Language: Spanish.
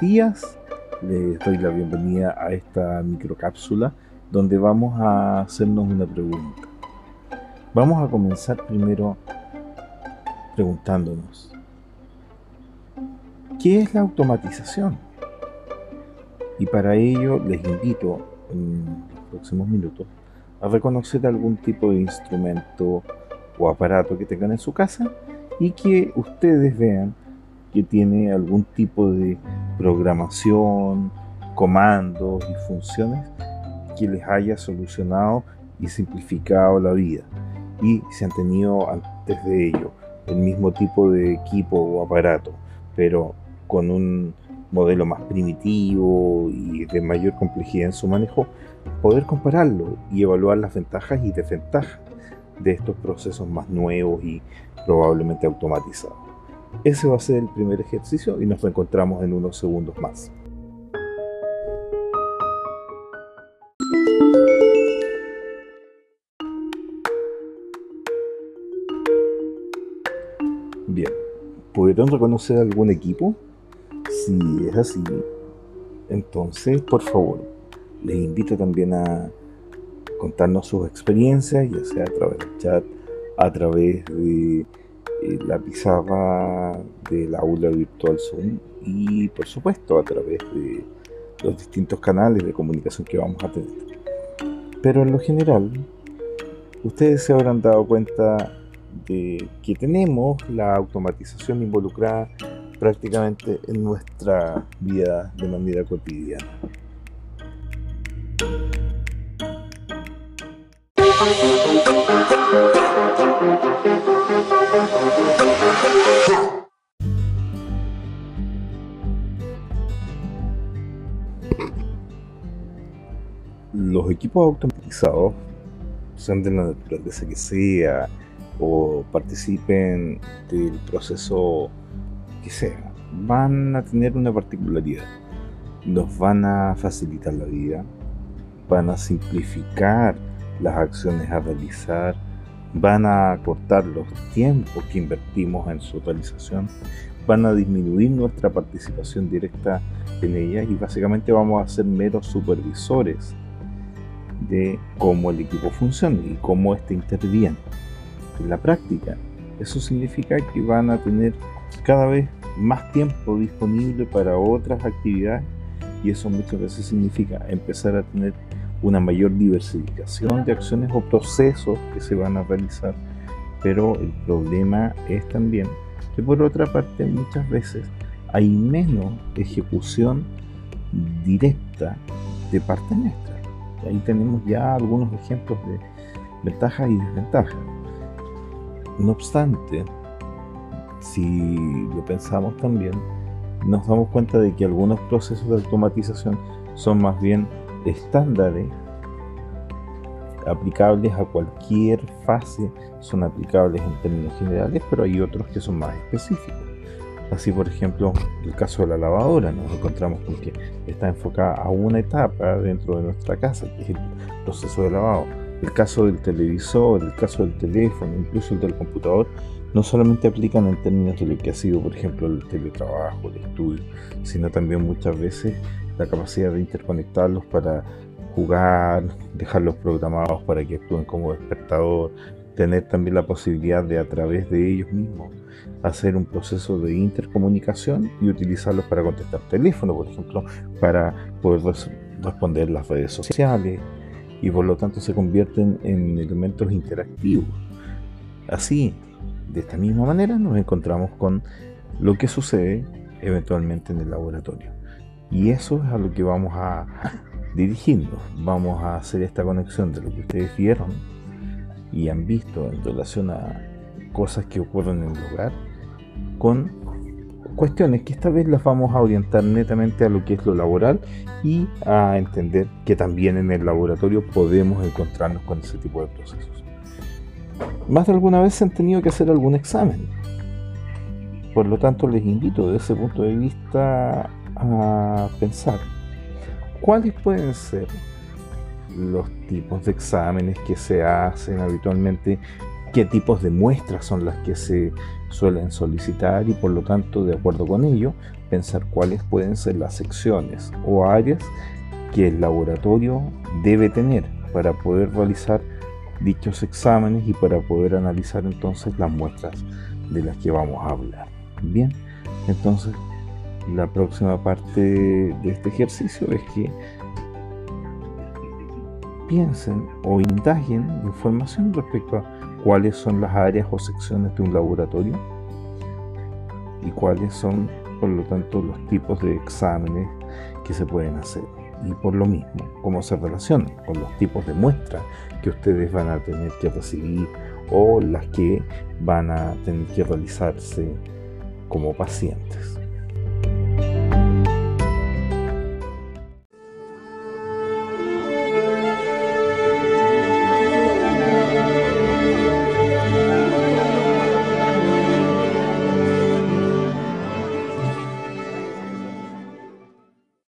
días. Les doy la bienvenida a esta microcápsula donde vamos a hacernos una pregunta. Vamos a comenzar primero preguntándonos, ¿qué es la automatización? Y para ello les invito en los próximos minutos a reconocer algún tipo de instrumento o aparato que tengan en su casa y que ustedes vean que tiene algún tipo de programación, comandos y funciones que les haya solucionado y simplificado la vida. Y si han tenido antes de ello el mismo tipo de equipo o aparato, pero con un modelo más primitivo y de mayor complejidad en su manejo, poder compararlo y evaluar las ventajas y desventajas de estos procesos más nuevos y probablemente automatizados. Ese va a ser el primer ejercicio y nos reencontramos en unos segundos más. Bien, ¿pudieron reconocer algún equipo? Si es así, entonces por favor, les invito también a contarnos sus experiencias, ya sea a través del chat, a través de la pizarra del aula virtual Zoom y por supuesto a través de los distintos canales de comunicación que vamos a tener. Pero en lo general, ustedes se habrán dado cuenta de que tenemos la automatización involucrada prácticamente en nuestra vida de manera cotidiana. Los equipos automatizados, sean de la naturaleza que sea, o participen del proceso que sea, van a tener una particularidad. Nos van a facilitar la vida, van a simplificar las acciones a realizar, van a cortar los tiempos que invertimos en su realización, van a disminuir nuestra participación directa en ellas y básicamente vamos a ser meros supervisores de cómo el equipo funciona y cómo éste interviene. En la práctica, eso significa que van a tener cada vez más tiempo disponible para otras actividades y eso muchas veces significa empezar a tener una mayor diversificación de acciones o procesos que se van a realizar, pero el problema es también que por otra parte muchas veces hay menos ejecución directa de parte nuestra. ahí tenemos ya algunos ejemplos de ventajas y desventajas. No obstante, si lo pensamos también, nos damos cuenta de que algunos procesos de automatización son más bien estándares aplicables a cualquier fase son aplicables en términos generales, pero hay otros que son más específicos. Así, por ejemplo, el caso de la lavadora, nos encontramos con que está enfocada a una etapa dentro de nuestra casa, que es el proceso de lavado. El caso del televisor, el caso del teléfono, incluso el del computador, no solamente aplican en términos de lo que ha sido, por ejemplo, el teletrabajo, el estudio, sino también muchas veces la capacidad de interconectarlos para jugar, dejarlos programados para que actúen como despertador, tener también la posibilidad de a través de ellos mismos hacer un proceso de intercomunicación y utilizarlos para contestar teléfono, por ejemplo, para poder responder las redes sociales y por lo tanto se convierten en elementos interactivos. Así, de esta misma manera nos encontramos con lo que sucede eventualmente en el laboratorio. Y eso es a lo que vamos a dirigirnos. Vamos a hacer esta conexión de lo que ustedes vieron y han visto en relación a cosas que ocurren en el hogar con cuestiones que esta vez las vamos a orientar netamente a lo que es lo laboral y a entender que también en el laboratorio podemos encontrarnos con ese tipo de procesos. Más de alguna vez se han tenido que hacer algún examen. Por lo tanto, les invito desde ese punto de vista a pensar cuáles pueden ser los tipos de exámenes que se hacen habitualmente, qué tipos de muestras son las que se suelen solicitar y por lo tanto de acuerdo con ello pensar cuáles pueden ser las secciones o áreas que el laboratorio debe tener para poder realizar dichos exámenes y para poder analizar entonces las muestras de las que vamos a hablar. Bien, entonces la próxima parte de este ejercicio es que piensen o indaguen información respecto a cuáles son las áreas o secciones de un laboratorio y cuáles son, por lo tanto, los tipos de exámenes que se pueden hacer. Y por lo mismo, cómo se relacionan con los tipos de muestras que ustedes van a tener que recibir o las que van a tener que realizarse como pacientes.